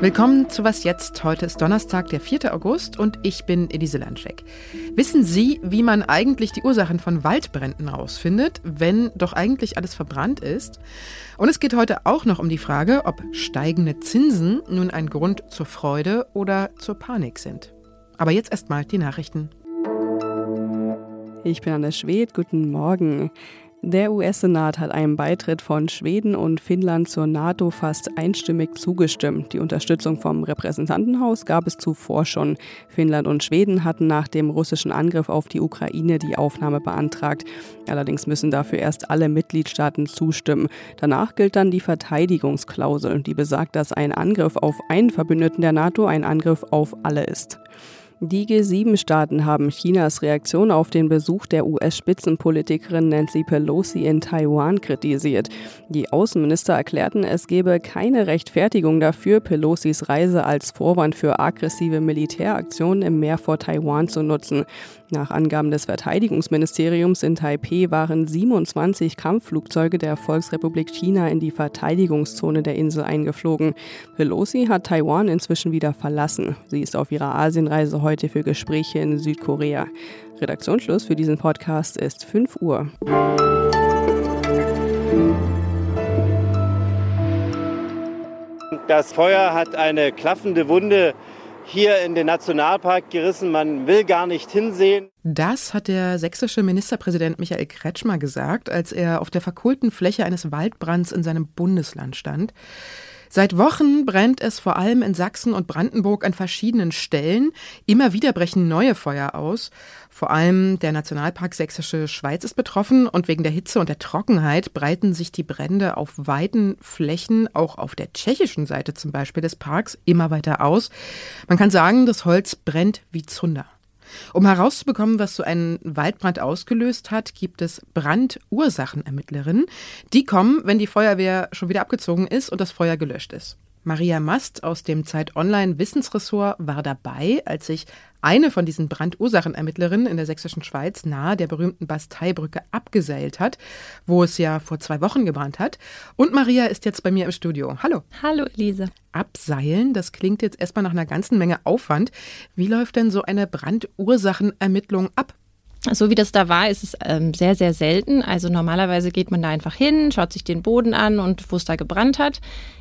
Willkommen zu Was Jetzt. Heute ist Donnerstag, der 4. August und ich bin Elise Landschek. Wissen Sie, wie man eigentlich die Ursachen von Waldbränden herausfindet, wenn doch eigentlich alles verbrannt ist? Und es geht heute auch noch um die Frage, ob steigende Zinsen nun ein Grund zur Freude oder zur Panik sind. Aber jetzt erstmal die Nachrichten. Ich bin Anne Schwed, guten Morgen. Der US-Senat hat einem Beitritt von Schweden und Finnland zur NATO fast einstimmig zugestimmt. Die Unterstützung vom Repräsentantenhaus gab es zuvor schon. Finnland und Schweden hatten nach dem russischen Angriff auf die Ukraine die Aufnahme beantragt. Allerdings müssen dafür erst alle Mitgliedstaaten zustimmen. Danach gilt dann die Verteidigungsklausel, die besagt, dass ein Angriff auf einen Verbündeten der NATO ein Angriff auf alle ist. Die G7-Staaten haben Chinas Reaktion auf den Besuch der US-Spitzenpolitikerin Nancy Pelosi in Taiwan kritisiert. Die Außenminister erklärten, es gebe keine Rechtfertigung dafür, Pelosis Reise als Vorwand für aggressive Militäraktionen im Meer vor Taiwan zu nutzen. Nach Angaben des Verteidigungsministeriums in Taipeh waren 27 Kampfflugzeuge der Volksrepublik China in die Verteidigungszone der Insel eingeflogen. Pelosi hat Taiwan inzwischen wieder verlassen. Sie ist auf ihrer Asienreise heute für Gespräche in Südkorea. Redaktionsschluss für diesen Podcast ist 5 Uhr. Das Feuer hat eine klaffende Wunde hier in den Nationalpark gerissen. Man will gar nicht hinsehen. Das hat der sächsische Ministerpräsident Michael Kretschmer gesagt, als er auf der verkohlten Fläche eines Waldbrands in seinem Bundesland stand. Seit Wochen brennt es vor allem in Sachsen und Brandenburg an verschiedenen Stellen. Immer wieder brechen neue Feuer aus. Vor allem der Nationalpark Sächsische Schweiz ist betroffen und wegen der Hitze und der Trockenheit breiten sich die Brände auf weiten Flächen, auch auf der tschechischen Seite zum Beispiel des Parks, immer weiter aus. Man kann sagen, das Holz brennt wie Zunder. Um herauszubekommen, was so einen Waldbrand ausgelöst hat, gibt es Brandursachenermittlerinnen. Die kommen, wenn die Feuerwehr schon wieder abgezogen ist und das Feuer gelöscht ist. Maria Mast aus dem Zeit Online Wissensressort war dabei, als sich eine von diesen Brandursachenermittlerinnen in der sächsischen Schweiz nahe der berühmten Basteibrücke abgeseilt hat, wo es ja vor zwei Wochen gebrannt hat. Und Maria ist jetzt bei mir im Studio. Hallo. Hallo, Elise. Abseilen, das klingt jetzt erstmal nach einer ganzen Menge Aufwand. Wie läuft denn so eine Brandursachenermittlung ab? So wie das da war, ist es ähm, sehr, sehr selten. Also normalerweise geht man da einfach hin, schaut sich den Boden an und wo es da gebrannt hat.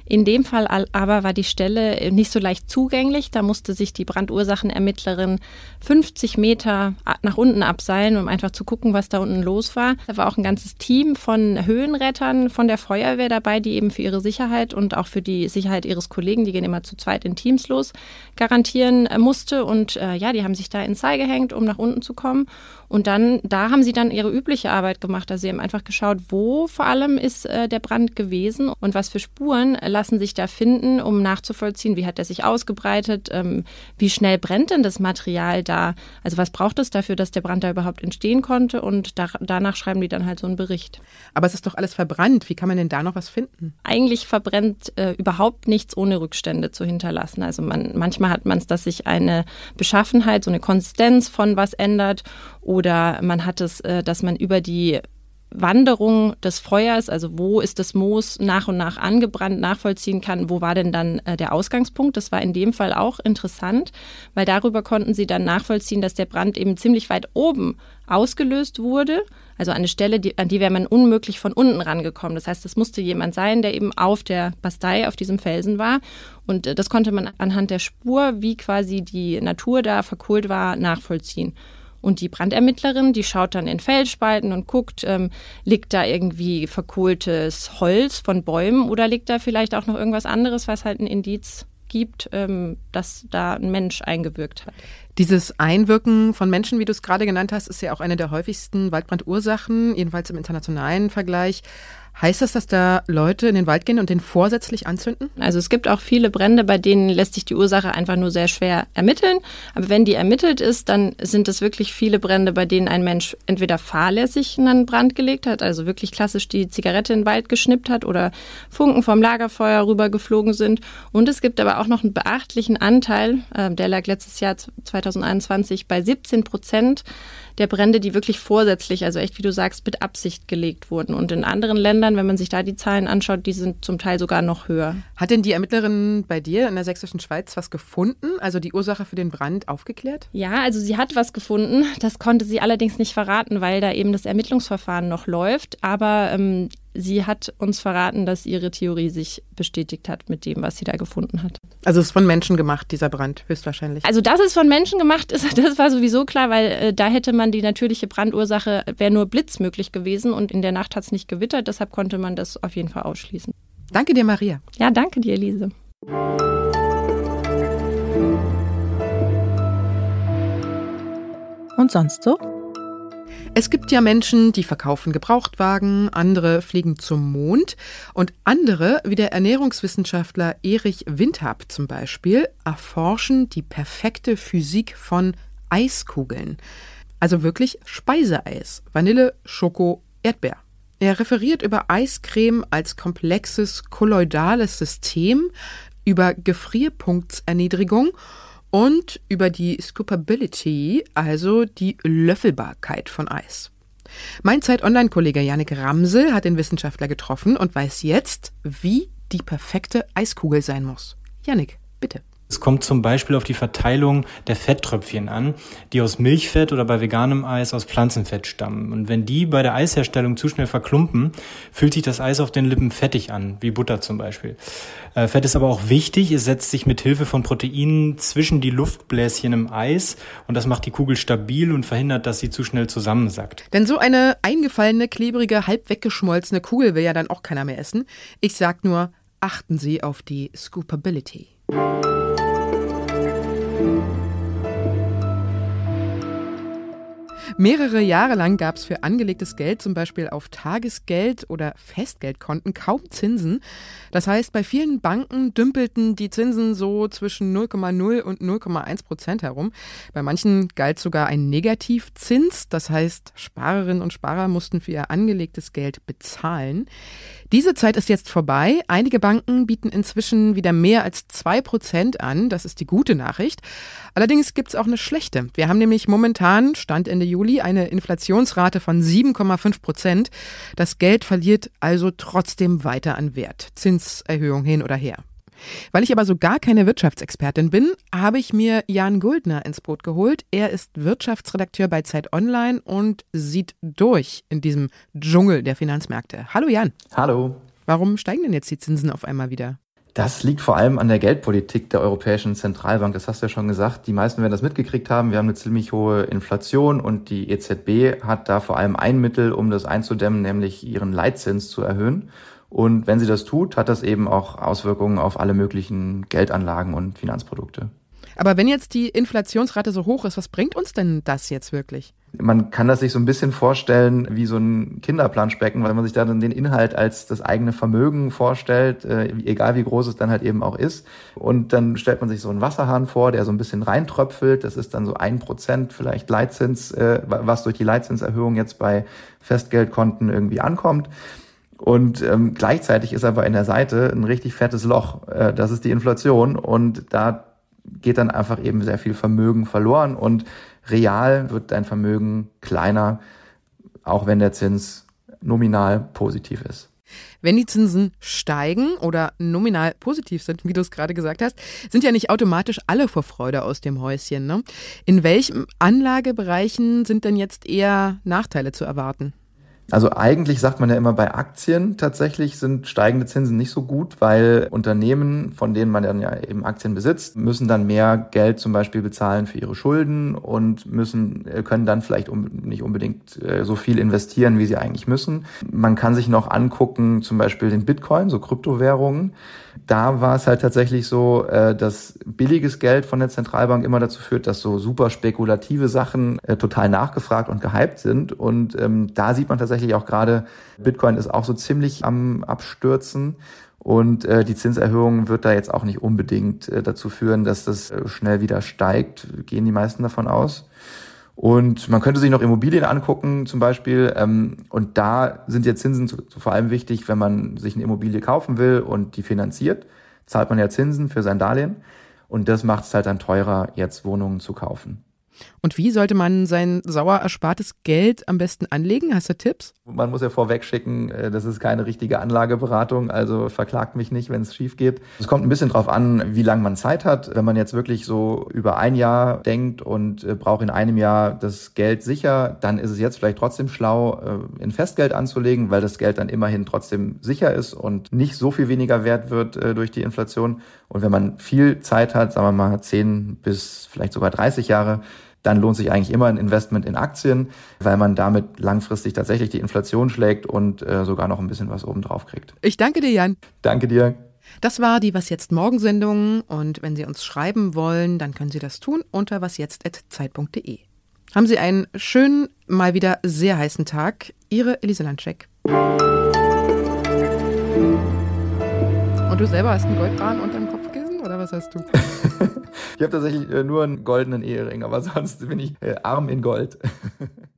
In dem Fall aber war die Stelle nicht so leicht zugänglich. Da musste sich die Brandursachenermittlerin 50 Meter nach unten abseilen, um einfach zu gucken, was da unten los war. Da war auch ein ganzes Team von Höhenrettern von der Feuerwehr dabei, die eben für ihre Sicherheit und auch für die Sicherheit ihres Kollegen, die gehen immer zu zweit in Teams los, garantieren musste. Und äh, ja, die haben sich da ins Seil gehängt, um nach unten zu kommen. Und dann, da haben sie dann ihre übliche Arbeit gemacht. Also sie haben einfach geschaut, wo vor allem ist äh, der Brand gewesen und was für Spuren lassen sich da finden, um nachzuvollziehen, wie hat er sich ausgebreitet, ähm, wie schnell brennt denn das Material da, also was braucht es dafür, dass der Brand da überhaupt entstehen konnte und da, danach schreiben die dann halt so einen Bericht. Aber es ist doch alles verbrannt, wie kann man denn da noch was finden? Eigentlich verbrennt äh, überhaupt nichts ohne Rückstände zu hinterlassen. Also man, manchmal hat man es, dass sich eine Beschaffenheit, so eine Konsistenz von was ändert oder man hat es, äh, dass man über die Wanderung des Feuers, also wo ist das Moos nach und nach angebrannt, nachvollziehen kann, wo war denn dann äh, der Ausgangspunkt. Das war in dem Fall auch interessant, weil darüber konnten sie dann nachvollziehen, dass der Brand eben ziemlich weit oben ausgelöst wurde. Also eine Stelle, die, an die wäre man unmöglich von unten rangekommen. Das heißt, es musste jemand sein, der eben auf der Bastei, auf diesem Felsen war. Und äh, das konnte man anhand der Spur, wie quasi die Natur da verkohlt war, nachvollziehen. Und die Brandermittlerin, die schaut dann in Felsspalten und guckt, ähm, liegt da irgendwie verkohltes Holz von Bäumen oder liegt da vielleicht auch noch irgendwas anderes, was halt ein Indiz gibt, ähm, dass da ein Mensch eingewirkt hat. Dieses Einwirken von Menschen, wie du es gerade genannt hast, ist ja auch eine der häufigsten Waldbrandursachen, jedenfalls im internationalen Vergleich. Heißt das, dass da Leute in den Wald gehen und den vorsätzlich anzünden? Also es gibt auch viele Brände, bei denen lässt sich die Ursache einfach nur sehr schwer ermitteln. Aber wenn die ermittelt ist, dann sind es wirklich viele Brände, bei denen ein Mensch entweder fahrlässig in einen Brand gelegt hat, also wirklich klassisch die Zigarette in den Wald geschnippt hat oder Funken vom Lagerfeuer rübergeflogen sind. Und es gibt aber auch noch einen beachtlichen Anteil, äh, der lag letztes Jahr 2021 bei 17 Prozent der Brände, die wirklich vorsätzlich, also echt wie du sagst, mit Absicht gelegt wurden. Und in anderen Ländern, wenn man sich da die Zahlen anschaut, die sind zum Teil sogar noch höher. Hat denn die Ermittlerin bei dir in der sächsischen Schweiz was gefunden, also die Ursache für den Brand aufgeklärt? Ja, also sie hat was gefunden. Das konnte sie allerdings nicht verraten, weil da eben das Ermittlungsverfahren noch läuft. Aber ähm, sie hat uns verraten, dass ihre Theorie sich bestätigt hat mit dem, was sie da gefunden hat. Also es ist von Menschen gemacht, dieser Brand, höchstwahrscheinlich. Also dass es von Menschen gemacht ist, das war sowieso klar, weil äh, da hätte man die natürliche Brandursache, wäre nur Blitz möglich gewesen und in der Nacht hat es nicht gewittert, deshalb konnte man das auf jeden Fall ausschließen. Danke dir, Maria. Ja, danke dir, Elise. Und sonst so? Es gibt ja Menschen, die verkaufen Gebrauchtwagen, andere fliegen zum Mond und andere, wie der Ernährungswissenschaftler Erich Windhab zum Beispiel, erforschen die perfekte Physik von Eiskugeln. Also wirklich Speiseeis, Vanille, Schoko, Erdbeer. Er referiert über Eiscreme als komplexes kolloidales System, über Gefrierpunktserniedrigung und über die Scoopability, also die Löffelbarkeit von Eis. Mein Zeit-Online-Kollege Janik Ramsel hat den Wissenschaftler getroffen und weiß jetzt, wie die perfekte Eiskugel sein muss. Janik, bitte. Es kommt zum Beispiel auf die Verteilung der Fetttröpfchen an, die aus Milchfett oder bei veganem Eis aus Pflanzenfett stammen. Und wenn die bei der Eisherstellung zu schnell verklumpen, fühlt sich das Eis auf den Lippen fettig an, wie Butter zum Beispiel. Äh, Fett ist aber auch wichtig. Es setzt sich mit Hilfe von Proteinen zwischen die Luftbläschen im Eis und das macht die Kugel stabil und verhindert, dass sie zu schnell zusammensackt. Denn so eine eingefallene, klebrige, halb weggeschmolzene Kugel will ja dann auch keiner mehr essen. Ich sag nur, achten Sie auf die Scoopability. Mehrere Jahre lang gab es für angelegtes Geld, zum Beispiel auf Tagesgeld oder Festgeldkonten, kaum Zinsen. Das heißt, bei vielen Banken dümpelten die Zinsen so zwischen 0,0 und 0,1 Prozent herum. Bei manchen galt sogar ein Negativzins. Das heißt, Sparerinnen und Sparer mussten für ihr angelegtes Geld bezahlen. Diese Zeit ist jetzt vorbei. Einige Banken bieten inzwischen wieder mehr als 2 Prozent an. Das ist die gute Nachricht. Allerdings gibt es auch eine schlechte. Wir haben nämlich momentan, Stand Ende Juli, eine Inflationsrate von 7,5 Prozent. Das Geld verliert also trotzdem weiter an Wert. Zinserhöhung hin oder her. Weil ich aber so gar keine Wirtschaftsexpertin bin, habe ich mir Jan Guldner ins Boot geholt. Er ist Wirtschaftsredakteur bei Zeit Online und sieht durch in diesem Dschungel der Finanzmärkte. Hallo Jan. Hallo. Warum steigen denn jetzt die Zinsen auf einmal wieder? Das liegt vor allem an der Geldpolitik der Europäischen Zentralbank. Das hast du ja schon gesagt. Die meisten werden das mitgekriegt haben. Wir haben eine ziemlich hohe Inflation und die EZB hat da vor allem ein Mittel, um das einzudämmen, nämlich ihren Leitzins zu erhöhen. Und wenn sie das tut, hat das eben auch Auswirkungen auf alle möglichen Geldanlagen und Finanzprodukte. Aber wenn jetzt die Inflationsrate so hoch ist, was bringt uns denn das jetzt wirklich? Man kann das sich so ein bisschen vorstellen wie so ein Kinderplanschbecken, weil man sich da dann den Inhalt als das eigene Vermögen vorstellt, äh, egal wie groß es dann halt eben auch ist. Und dann stellt man sich so einen Wasserhahn vor, der so ein bisschen reintröpfelt. Das ist dann so ein Prozent vielleicht Leitzins, äh, was durch die Leitzinserhöhung jetzt bei Festgeldkonten irgendwie ankommt. Und ähm, gleichzeitig ist aber in der Seite ein richtig fettes Loch. Äh, das ist die Inflation. Und da geht dann einfach eben sehr viel Vermögen verloren. Und real wird dein Vermögen kleiner, auch wenn der Zins nominal positiv ist. Wenn die Zinsen steigen oder nominal positiv sind, wie du es gerade gesagt hast, sind ja nicht automatisch alle vor Freude aus dem Häuschen. Ne? In welchen Anlagebereichen sind denn jetzt eher Nachteile zu erwarten? Also eigentlich sagt man ja immer bei Aktien tatsächlich sind steigende Zinsen nicht so gut, weil Unternehmen, von denen man dann ja eben Aktien besitzt, müssen dann mehr Geld zum Beispiel bezahlen für ihre Schulden und müssen, können dann vielleicht nicht unbedingt äh, so viel investieren, wie sie eigentlich müssen. Man kann sich noch angucken, zum Beispiel den Bitcoin, so Kryptowährungen da war es halt tatsächlich so, äh, dass billiges Geld von der Zentralbank immer dazu führt, dass so super spekulative Sachen äh, total nachgefragt und gehypt sind. Und ähm, da sieht man tatsächlich auch gerade, Bitcoin ist auch so ziemlich am Abstürzen. Und äh, die Zinserhöhung wird da jetzt auch nicht unbedingt äh, dazu führen, dass das äh, schnell wieder steigt, gehen die meisten davon aus. Und man könnte sich noch Immobilien angucken zum Beispiel. Ähm, und da sind jetzt Zinsen zu, zu vor allem wichtig, wenn man sich eine Immobilie kaufen will und die finanziert, zahlt man ja Zinsen für sein Darlehen. Und das macht es halt dann teurer, jetzt Wohnungen zu kaufen. Und wie sollte man sein sauer erspartes Geld am besten anlegen? Hast du Tipps? Man muss ja vorweg schicken, äh, das ist keine richtige Anlageberatung, also verklagt mich nicht, wenn es schief geht. Es kommt ein bisschen drauf an, wie lange man Zeit hat. Wenn man jetzt wirklich so über ein Jahr denkt und äh, braucht in einem Jahr das Geld sicher, dann ist es jetzt vielleicht trotzdem schlau, äh, in Festgeld anzulegen, weil das Geld dann immerhin trotzdem sicher ist und nicht so viel weniger wert wird durch die Inflation. Und wenn man viel Zeit hat, sagen wir mal 10 bis vielleicht sogar 30 Jahre, dann lohnt sich eigentlich immer ein Investment in Aktien, weil man damit langfristig tatsächlich die Inflation schlägt und äh, sogar noch ein bisschen was obendrauf kriegt. Ich danke dir, Jan. Danke dir. Das war die Was jetzt Morgensendung und wenn Sie uns schreiben wollen, dann können Sie das tun unter wasjetzt@zeit.de. Haben Sie einen schönen, mal wieder sehr heißen Tag. Ihre Elise Landscheck. Und du selber hast einen Goldbahn unterm Kopfkissen was hast du? ich habe tatsächlich äh, nur einen goldenen Ehering, aber sonst bin ich äh, arm in Gold.